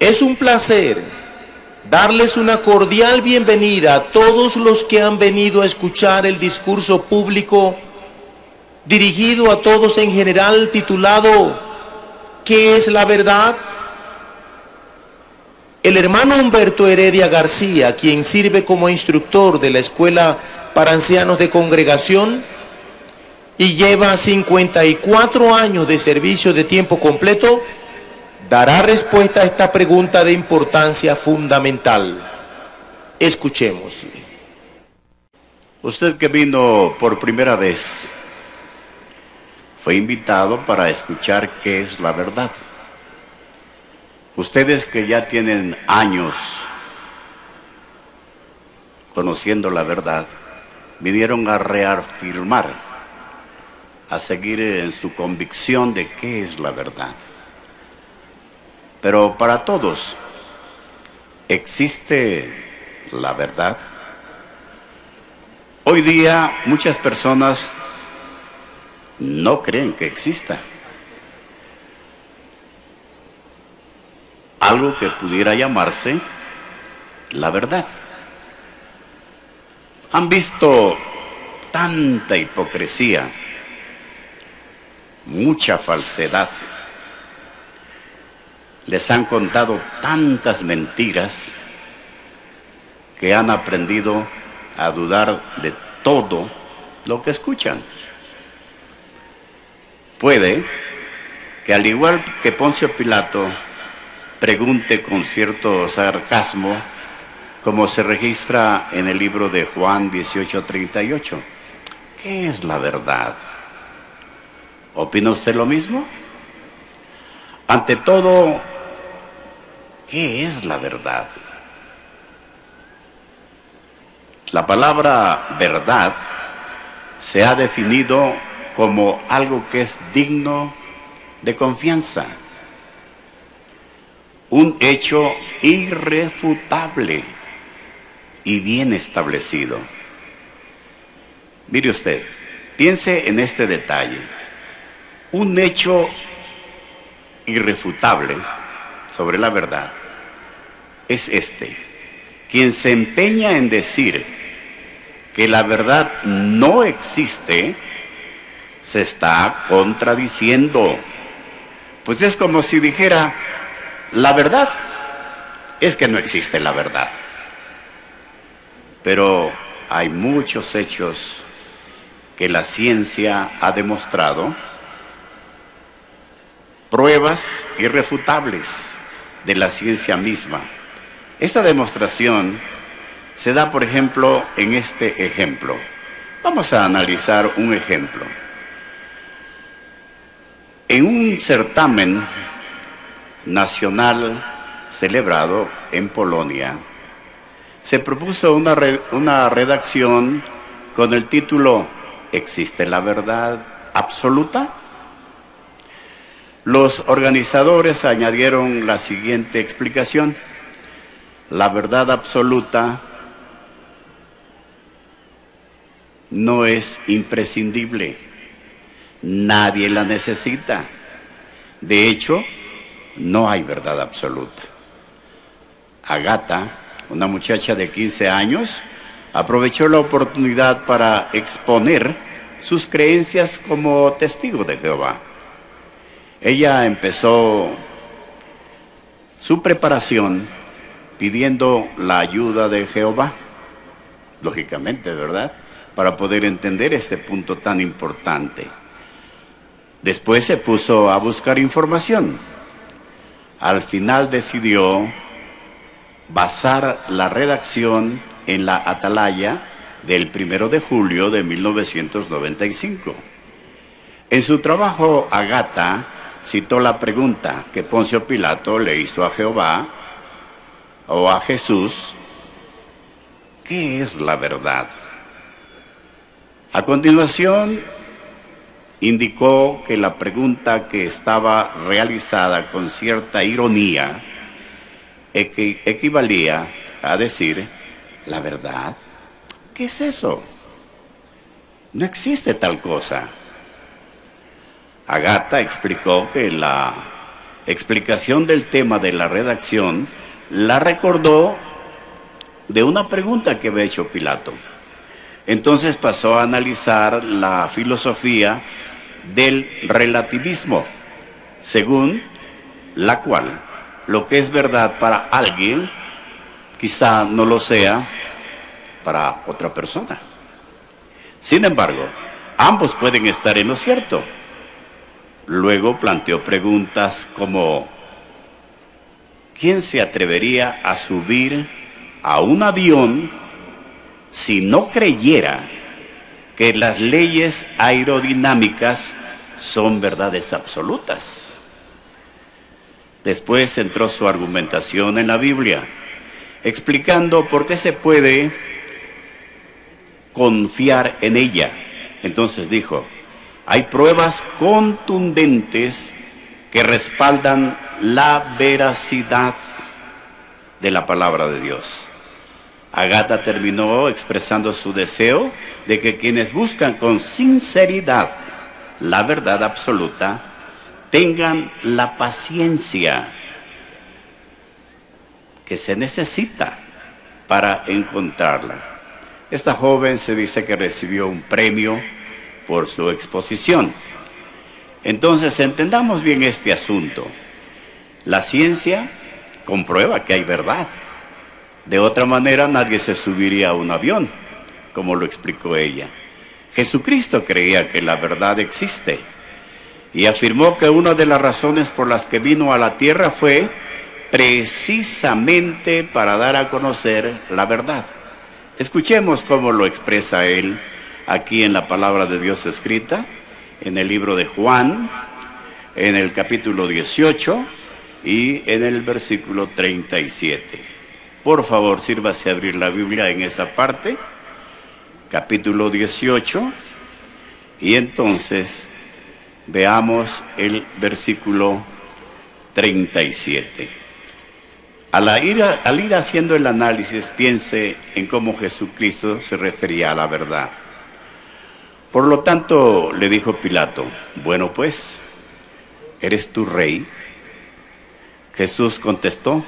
Es un placer darles una cordial bienvenida a todos los que han venido a escuchar el discurso público dirigido a todos en general titulado ¿Qué es la verdad? El hermano Humberto Heredia García, quien sirve como instructor de la Escuela para Ancianos de Congregación y lleva 54 años de servicio de tiempo completo, dará respuesta a esta pregunta de importancia fundamental. Escuchémosle. Usted que vino por primera vez, fue invitado para escuchar qué es la verdad. Ustedes que ya tienen años conociendo la verdad, vinieron a reafirmar, a seguir en su convicción de qué es la verdad. Pero para todos, ¿existe la verdad? Hoy día muchas personas no creen que exista. Algo que pudiera llamarse la verdad. Han visto tanta hipocresía, mucha falsedad les han contado tantas mentiras que han aprendido a dudar de todo lo que escuchan. Puede que al igual que Poncio Pilato pregunte con cierto sarcasmo, como se registra en el libro de Juan 18:38, ¿qué es la verdad? ¿Opina usted lo mismo? Ante todo, ¿Qué es la verdad? La palabra verdad se ha definido como algo que es digno de confianza, un hecho irrefutable y bien establecido. Mire usted, piense en este detalle. Un hecho irrefutable sobre la verdad es este. Quien se empeña en decir que la verdad no existe, se está contradiciendo. Pues es como si dijera, la verdad es que no existe la verdad. Pero hay muchos hechos que la ciencia ha demostrado, pruebas irrefutables de la ciencia misma esta demostración se da, por ejemplo, en este ejemplo. Vamos a analizar un ejemplo. En un certamen nacional celebrado en Polonia, se propuso una, una redacción con el título ¿Existe la verdad absoluta? Los organizadores añadieron la siguiente explicación la verdad absoluta no es imprescindible. Nadie la necesita. De hecho, no hay verdad absoluta. Agata, una muchacha de 15 años, aprovechó la oportunidad para exponer sus creencias como testigo de Jehová. Ella empezó su preparación pidiendo la ayuda de Jehová, lógicamente, ¿verdad? Para poder entender este punto tan importante. Después se puso a buscar información. Al final decidió basar la redacción en la atalaya del primero de julio de 1995. En su trabajo, Agata citó la pregunta que Poncio Pilato le hizo a Jehová o a Jesús, ¿qué es la verdad? A continuación, indicó que la pregunta que estaba realizada con cierta ironía equivalía a decir, ¿la verdad? ¿Qué es eso? No existe tal cosa. Agata explicó que la explicación del tema de la redacción, la recordó de una pregunta que había hecho Pilato. Entonces pasó a analizar la filosofía del relativismo, según la cual lo que es verdad para alguien quizá no lo sea para otra persona. Sin embargo, ambos pueden estar en lo cierto. Luego planteó preguntas como, ¿quién se atrevería a subir a un avión si no creyera que las leyes aerodinámicas son verdades absolutas? Después entró su argumentación en la Biblia, explicando por qué se puede confiar en ella. Entonces dijo, hay pruebas contundentes que respaldan la veracidad de la palabra de Dios. Agata terminó expresando su deseo de que quienes buscan con sinceridad la verdad absoluta tengan la paciencia que se necesita para encontrarla. Esta joven se dice que recibió un premio por su exposición. Entonces, entendamos bien este asunto. La ciencia comprueba que hay verdad. De otra manera, nadie se subiría a un avión, como lo explicó ella. Jesucristo creía que la verdad existe y afirmó que una de las razones por las que vino a la tierra fue precisamente para dar a conocer la verdad. Escuchemos cómo lo expresa él aquí en la palabra de Dios escrita, en el libro de Juan, en el capítulo 18 y en el versículo 37. Por favor, sírvase a abrir la Biblia en esa parte, capítulo 18, y entonces veamos el versículo 37. Al ir, al ir haciendo el análisis, piense en cómo Jesucristo se refería a la verdad. Por lo tanto, le dijo Pilato, bueno pues, ¿eres tu rey? Jesús contestó,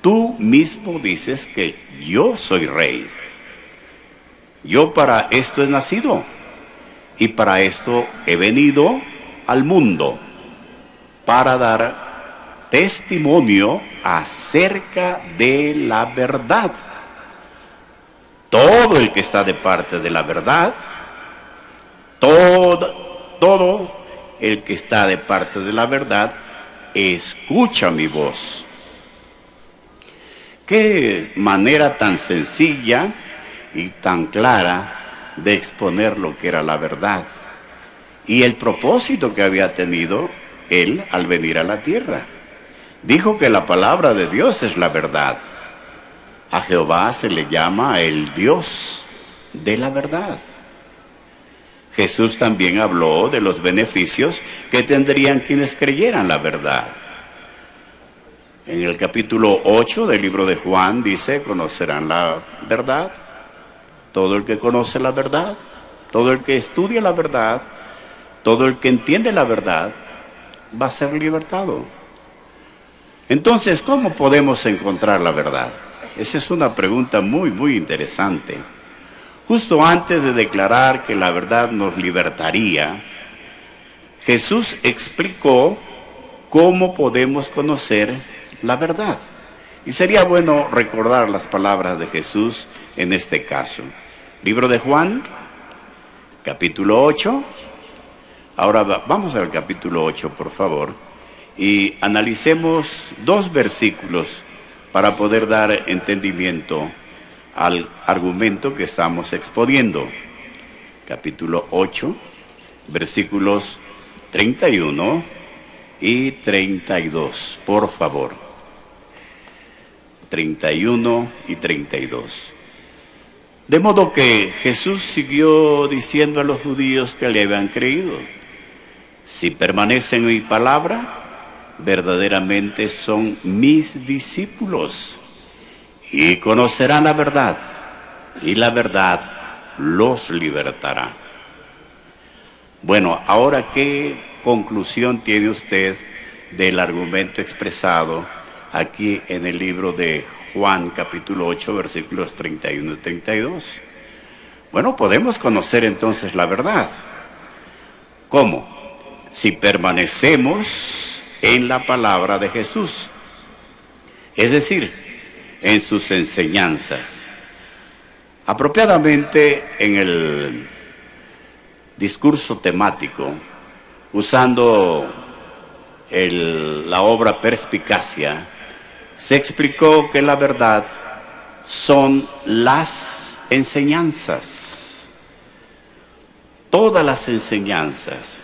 tú mismo dices que yo soy rey. Yo para esto he nacido y para esto he venido al mundo, para dar testimonio acerca de la verdad. Todo el que está de parte de la verdad, todo, todo el que está de parte de la verdad escucha mi voz. Qué manera tan sencilla y tan clara de exponer lo que era la verdad y el propósito que había tenido él al venir a la tierra. Dijo que la palabra de Dios es la verdad. A Jehová se le llama el Dios de la verdad. Jesús también habló de los beneficios que tendrían quienes creyeran la verdad. En el capítulo 8 del libro de Juan dice, conocerán la verdad. Todo el que conoce la verdad, todo el que estudia la verdad, todo el que entiende la verdad, va a ser libertado. Entonces, ¿cómo podemos encontrar la verdad? Esa es una pregunta muy, muy interesante. Justo antes de declarar que la verdad nos libertaría, Jesús explicó cómo podemos conocer la verdad. Y sería bueno recordar las palabras de Jesús en este caso. Libro de Juan, capítulo 8. Ahora vamos al capítulo 8, por favor, y analicemos dos versículos para poder dar entendimiento al argumento que estamos exponiendo. Capítulo 8, versículos 31 y 32, por favor. 31 y 32. De modo que Jesús siguió diciendo a los judíos que le habían creído, si permanecen en mi palabra, verdaderamente son mis discípulos y conocerán la verdad, y la verdad los libertará. Bueno, ahora qué conclusión tiene usted del argumento expresado aquí en el libro de Juan capítulo 8 versículos 31 y 32. Bueno, podemos conocer entonces la verdad. ¿Cómo? Si permanecemos en la palabra de Jesús, es decir, en sus enseñanzas. Apropiadamente en el discurso temático, usando la obra Perspicacia, se explicó que la verdad son las enseñanzas, todas las enseñanzas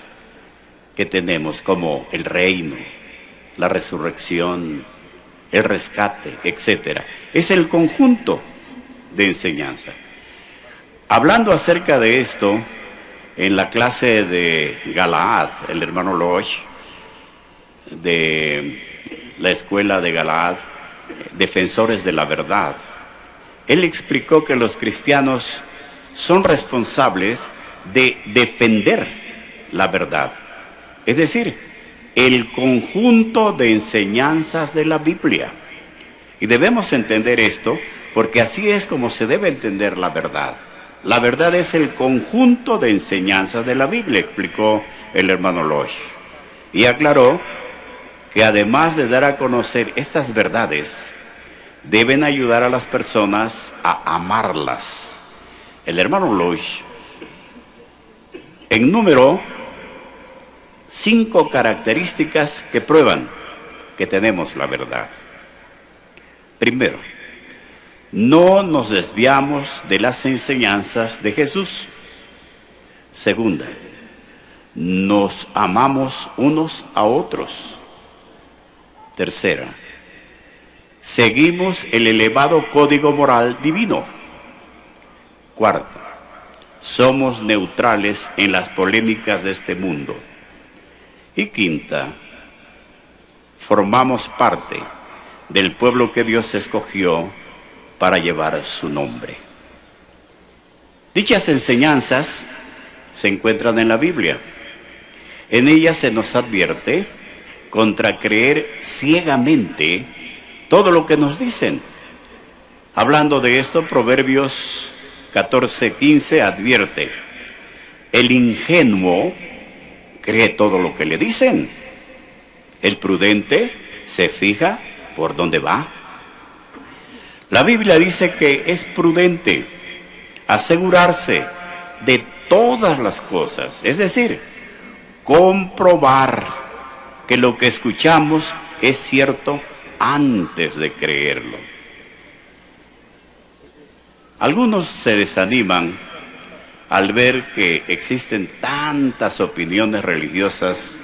que tenemos como el reino, la resurrección, el rescate, etc. Es el conjunto de enseñanza. Hablando acerca de esto, en la clase de Galaad, el hermano Loch, de la escuela de Galaad, defensores de la verdad, él explicó que los cristianos son responsables de defender la verdad. Es decir, el conjunto de enseñanzas de la Biblia. Y debemos entender esto porque así es como se debe entender la verdad. La verdad es el conjunto de enseñanzas de la Biblia, explicó el hermano Losh. Y aclaró que además de dar a conocer estas verdades, deben ayudar a las personas a amarlas. El hermano Losh número cinco características que prueban que tenemos la verdad. Primero, no nos desviamos de las enseñanzas de Jesús. Segunda, nos amamos unos a otros. Tercera, seguimos el elevado código moral divino. Cuarta, somos neutrales en las polémicas de este mundo. Y quinta, formamos parte del pueblo que Dios escogió para llevar su nombre. Dichas enseñanzas se encuentran en la Biblia. En ellas se nos advierte contra creer ciegamente todo lo que nos dicen. Hablando de esto, Proverbios 14:15 advierte, el ingenuo cree todo lo que le dicen. El prudente se fija por dónde va. La Biblia dice que es prudente asegurarse de todas las cosas, es decir, comprobar que lo que escuchamos es cierto antes de creerlo. Algunos se desaniman al ver que existen tantas opiniones religiosas,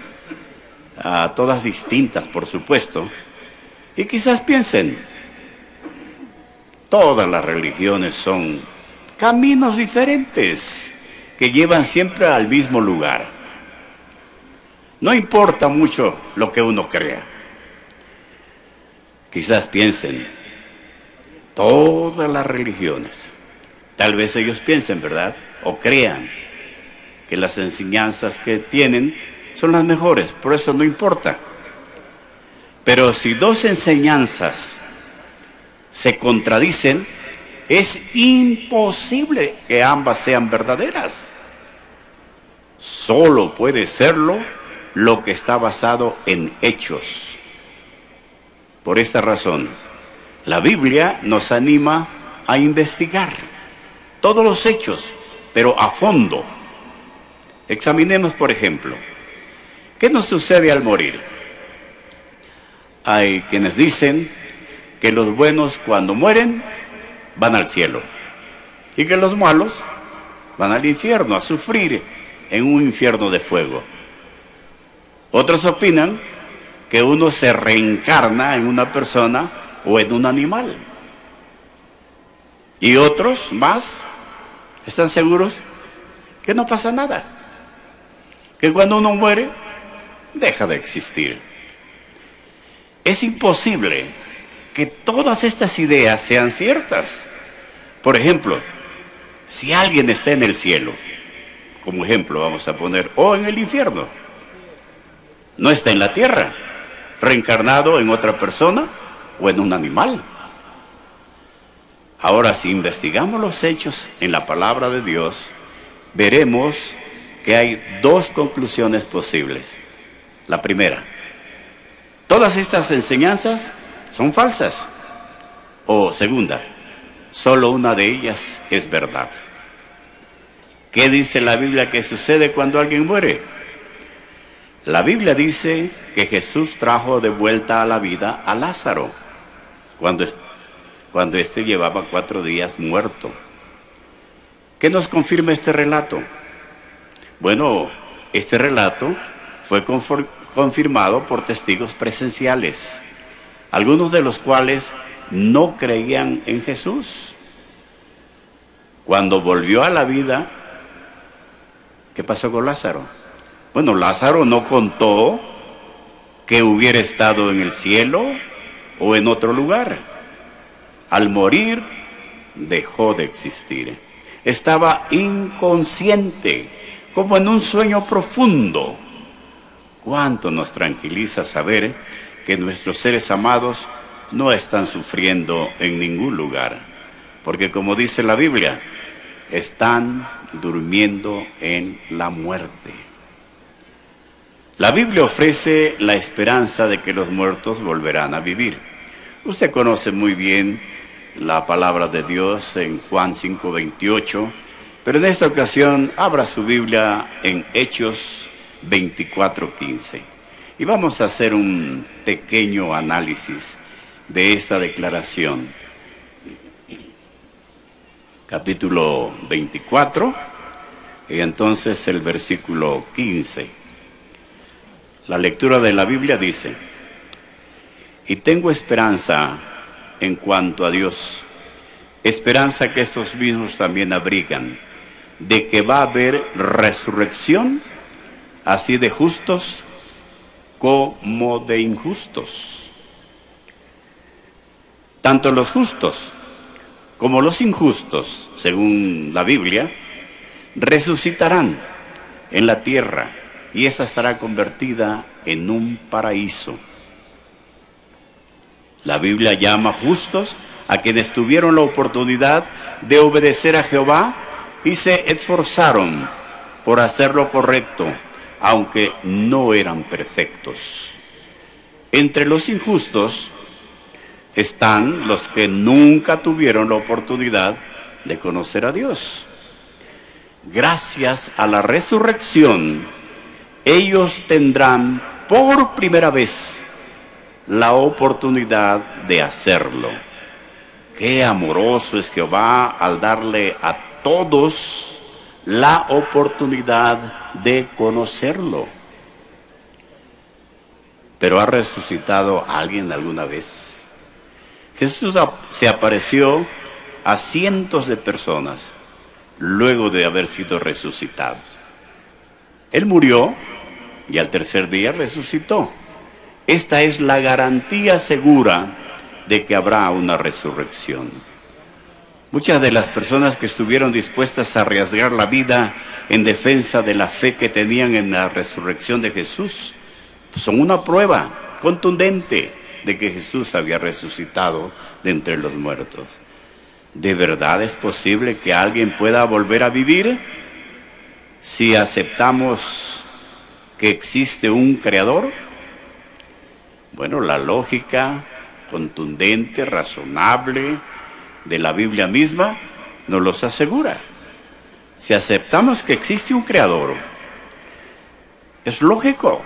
todas distintas por supuesto, y quizás piensen, todas las religiones son caminos diferentes que llevan siempre al mismo lugar. No importa mucho lo que uno crea. Quizás piensen, todas las religiones, tal vez ellos piensen, ¿verdad? O crean que las enseñanzas que tienen son las mejores, por eso no importa. Pero si dos enseñanzas se contradicen, es imposible que ambas sean verdaderas. Solo puede serlo lo que está basado en hechos. Por esta razón, la Biblia nos anima a investigar todos los hechos pero a fondo. Examinemos, por ejemplo, ¿qué nos sucede al morir? Hay quienes dicen que los buenos cuando mueren van al cielo y que los malos van al infierno a sufrir en un infierno de fuego. Otros opinan que uno se reencarna en una persona o en un animal. Y otros más ¿Están seguros? Que no pasa nada. Que cuando uno muere, deja de existir. Es imposible que todas estas ideas sean ciertas. Por ejemplo, si alguien está en el cielo, como ejemplo vamos a poner, o en el infierno, no está en la tierra, reencarnado en otra persona o en un animal. Ahora, si investigamos los hechos en la palabra de Dios, veremos que hay dos conclusiones posibles. La primera, todas estas enseñanzas son falsas. O segunda, solo una de ellas es verdad. ¿Qué dice la Biblia que sucede cuando alguien muere? La Biblia dice que Jesús trajo de vuelta a la vida a Lázaro cuando, cuando éste llevaba cuatro días muerto. ¿Qué nos confirma este relato? Bueno, este relato fue confirmado por testigos presenciales, algunos de los cuales no creían en Jesús. Cuando volvió a la vida, ¿qué pasó con Lázaro? Bueno, Lázaro no contó que hubiera estado en el cielo o en otro lugar. Al morir, dejó de existir. Estaba inconsciente, como en un sueño profundo. Cuánto nos tranquiliza saber que nuestros seres amados no están sufriendo en ningún lugar, porque como dice la Biblia, están durmiendo en la muerte. La Biblia ofrece la esperanza de que los muertos volverán a vivir. Usted conoce muy bien la palabra de Dios en Juan 5:28, pero en esta ocasión abra su Biblia en Hechos 24:15. Y vamos a hacer un pequeño análisis de esta declaración. Capítulo 24 y entonces el versículo 15. La lectura de la Biblia dice, y tengo esperanza en cuanto a Dios, esperanza que estos mismos también abrigan, de que va a haber resurrección, así de justos como de injustos. Tanto los justos como los injustos, según la Biblia, resucitarán en la tierra y esa estará convertida en un paraíso. La Biblia llama justos a quienes tuvieron la oportunidad de obedecer a Jehová y se esforzaron por hacer lo correcto, aunque no eran perfectos. Entre los injustos están los que nunca tuvieron la oportunidad de conocer a Dios. Gracias a la resurrección, ellos tendrán por primera vez la oportunidad de hacerlo. Qué amoroso es Jehová al darle a todos la oportunidad de conocerlo. Pero ha resucitado alguien alguna vez. Jesús se apareció a cientos de personas luego de haber sido resucitado. Él murió y al tercer día resucitó. Esta es la garantía segura de que habrá una resurrección. Muchas de las personas que estuvieron dispuestas a arriesgar la vida en defensa de la fe que tenían en la resurrección de Jesús son una prueba contundente de que Jesús había resucitado de entre los muertos. ¿De verdad es posible que alguien pueda volver a vivir? Si aceptamos que existe un creador? Bueno, la lógica contundente, razonable de la Biblia misma nos los asegura. Si aceptamos que existe un creador, es lógico.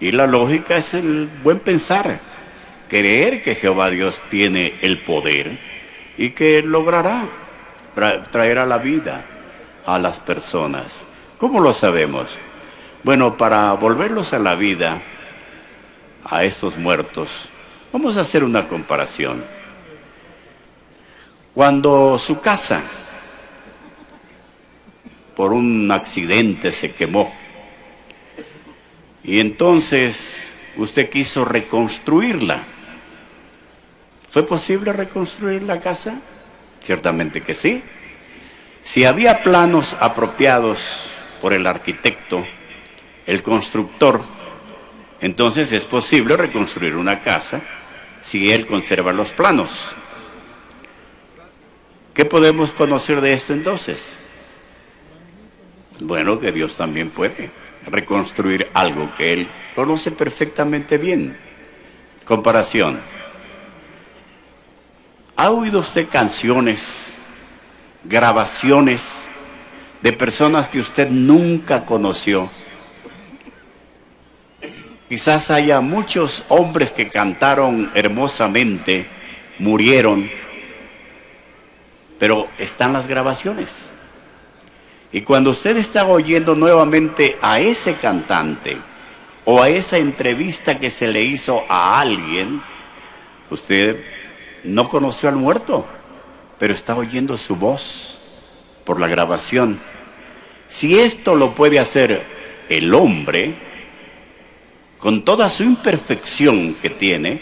Y la lógica es el buen pensar, creer que Jehová Dios tiene el poder y que logrará traer a la vida a las personas. ¿Cómo lo sabemos? Bueno, para volverlos a la vida, a estos muertos, vamos a hacer una comparación. Cuando su casa por un accidente se quemó y entonces usted quiso reconstruirla, ¿fue posible reconstruir la casa? Ciertamente que sí. Si había planos apropiados por el arquitecto, el constructor, Entonces es posible reconstruir una casa si él conserva los planos. ¿Qué podemos conocer de esto entonces? Bueno, que Dios también puede reconstruir algo que Él conoce perfectamente bien. Comparación. ¿Ha oído usted canciones, grabaciones de personas que usted nunca conoció? Quizás haya muchos hombres que cantaron hermosamente, murieron, pero están las grabaciones. Y cuando usted está oyendo nuevamente a ese cantante o a esa entrevista que se le hizo a alguien, usted no conoció al muerto, pero está oyendo su voz por la grabación. Si esto lo puede hacer el hombre, con toda su imperfección que tiene,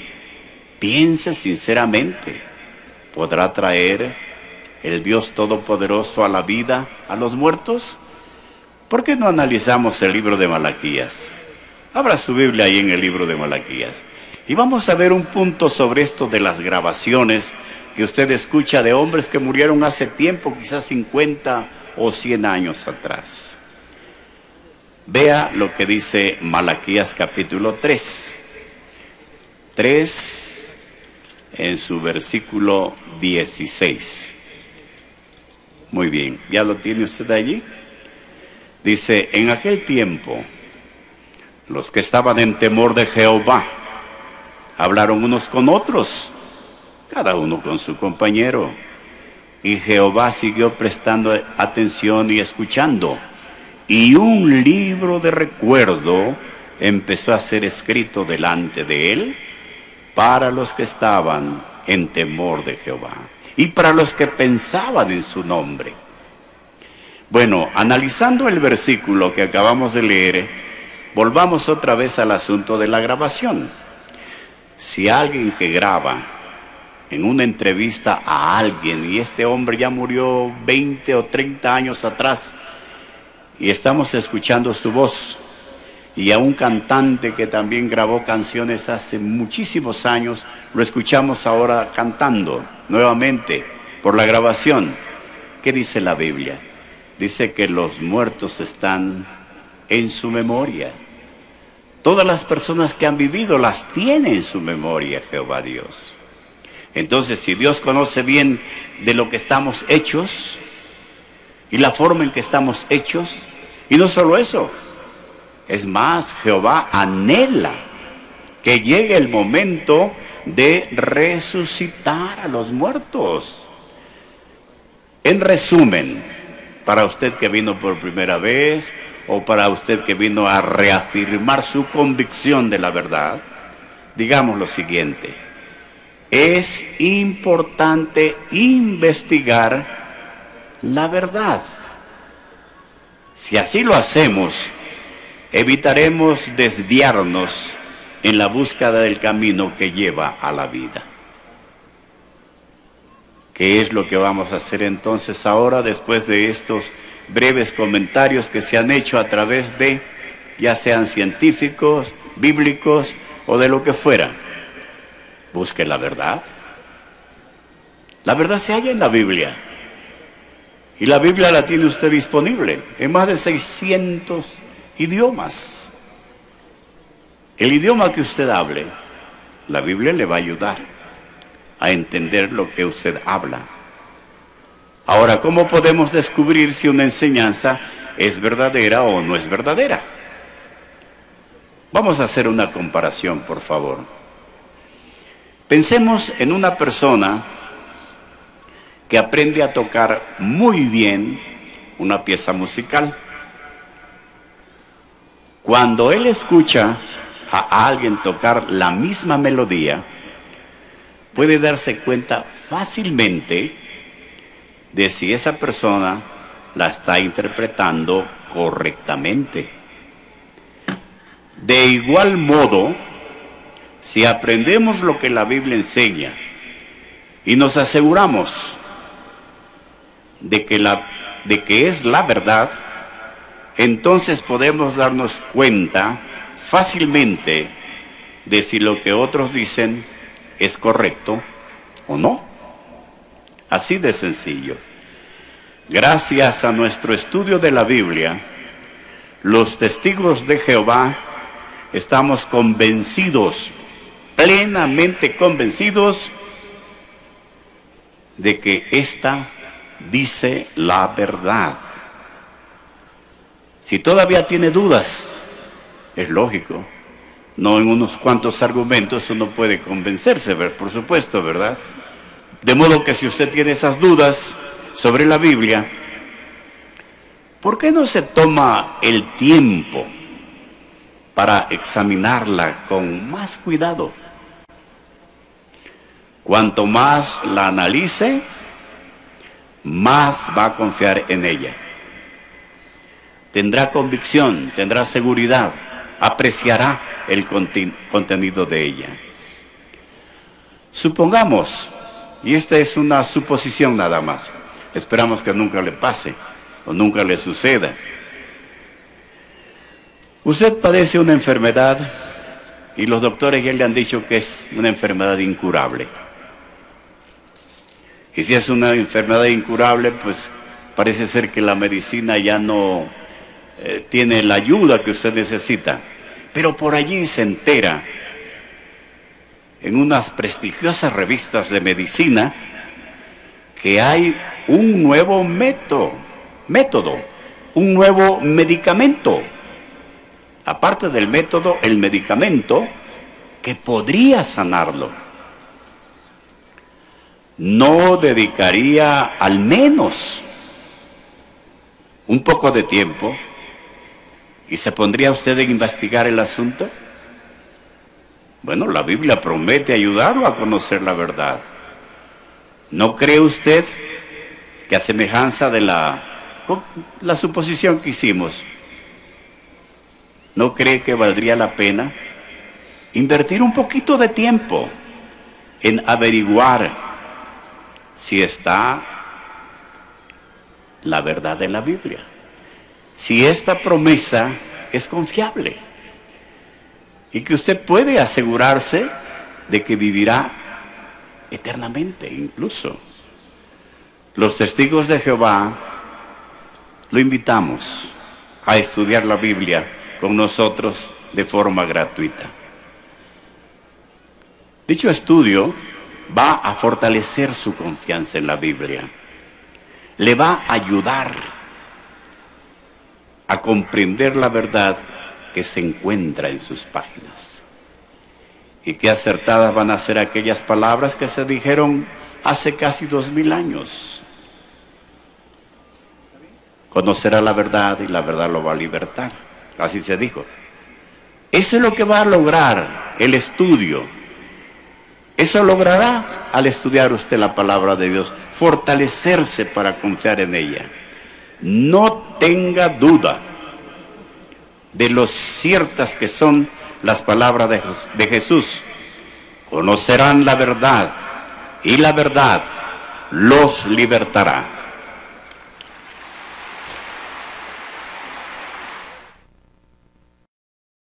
piense sinceramente, podrá traer el Dios Todopoderoso a la vida a los muertos? ¿Por qué no analizamos el libro de Malaquías? Abra su Biblia ahí en el libro de Malaquías. Y vamos a ver un punto sobre esto de las grabaciones que usted escucha de hombres que murieron hace tiempo, quizás 50 o 100 años atrás. Vea lo que dice Malaquías capítulo 3. 3 en su versículo 16. Muy bien, ¿ya lo tiene usted allí? Dice, en aquel tiempo, los que estaban en temor de Jehová, hablaron unos con otros, cada uno con su compañero. Y Jehová siguió prestando atención y escuchando. Y un libro de recuerdo empezó a ser escrito delante de él para los que estaban en temor de Jehová y para los que pensaban en su nombre. Bueno, analizando el versículo que acabamos de leer, volvamos otra vez al asunto de la grabación. Si alguien que graba en una entrevista a alguien y este hombre ya murió 20 o 30 años atrás y estamos escuchando su voz, y a un cantante que también grabó canciones hace muchísimos años, lo escuchamos ahora cantando nuevamente por la grabación. ¿Qué dice la Biblia? Dice que los muertos están en su memoria. Todas las personas que han vivido las tiene en su memoria Jehová Dios. Entonces, si Dios conoce bien de lo que estamos hechos y la forma en que estamos hechos, y no solo eso, es más, Jehová anhela que llegue el momento de resucitar a los muertos. En resumen, para usted que vino por primera vez o para usted que vino a reafirmar su convicción de la verdad, digamos lo siguiente. Es importante investigar la verdad. Si así lo hacemos, evitaremos desviarnos en la búsqueda del camino que lleva a la vida. ¿Qué es lo que vamos a hacer entonces ahora después de estos breves comentarios que se han hecho a través de, ya sean científicos, bíblicos o de lo que fuera? Busque la verdad. La verdad se halla en la Biblia. Y la Biblia la tiene usted disponible en más de 600 idiomas. El idioma que usted hable, la Biblia le va a ayudar a entender lo que usted habla. Ahora, ¿cómo podemos descubrir si una enseñanza es verdadera o no es verdadera? Vamos a hacer una comparación, por favor. Pensemos en una persona aprende a tocar muy bien una pieza musical. Cuando él escucha a alguien tocar la misma melodía, puede darse cuenta fácilmente de si esa persona la está interpretando correctamente. De igual modo, si aprendemos lo que la Biblia enseña y nos aseguramos de que, la, de que es la verdad, entonces podemos darnos cuenta fácilmente de si lo que otros dicen es correcto o no. Así de sencillo. Gracias a nuestro estudio de la Biblia, los testigos de Jehová estamos convencidos, plenamente convencidos, de que ésta dice la verdad. Si todavía tiene dudas, es lógico. No en unos cuantos argumentos uno puede convencerse, por supuesto, ¿verdad? De modo que si usted tiene esas dudas sobre la Biblia, ¿por qué no se toma el tiempo para examinarla con más cuidado? Cuanto más la analice, más va a confiar en ella. Tendrá convicción, tendrá seguridad, apreciará el contenido de ella. Supongamos, y esta es una suposición nada más, esperamos que nunca le pase o nunca le suceda. Usted padece una enfermedad y los doctores ya le han dicho que es una enfermedad incurable. Y si es una enfermedad incurable, pues parece ser que la medicina ya no eh, tiene la ayuda que usted necesita. Pero por allí se entera, en unas prestigiosas revistas de medicina, que hay un nuevo método, método, un nuevo medicamento. Aparte del método, el medicamento que podría sanarlo no dedicaría al menos un poco de tiempo y se pondría usted a investigar el asunto? Bueno, la Biblia promete ayudarlo a conocer la verdad. ¿No cree usted que a semejanza de la, la suposición que hicimos, ¿no cree que valdría la pena invertir un poquito de tiempo en averiguar si está la verdad de la Biblia. Si esta promesa es confiable y que usted puede asegurarse de que vivirá eternamente incluso. Los testigos de Jehová lo invitamos a estudiar la Biblia con nosotros de forma gratuita. Dicho estudio va a fortalecer su confianza en la Biblia. Le va a ayudar a comprender la verdad que se encuentra en sus páginas. Y qué acertadas van a ser aquellas palabras que se dijeron hace casi dos mil años. Conocerá la verdad y la verdad lo va a libertar. Así se dijo. Eso es lo que va a lograr el estudio eso logrará al estudiar usted la palabra de Dios, fortalecerse para confiar en ella. No tenga duda de lo ciertas que son las palabras de, Jesús. Conocerán la verdad y la verdad los libertará.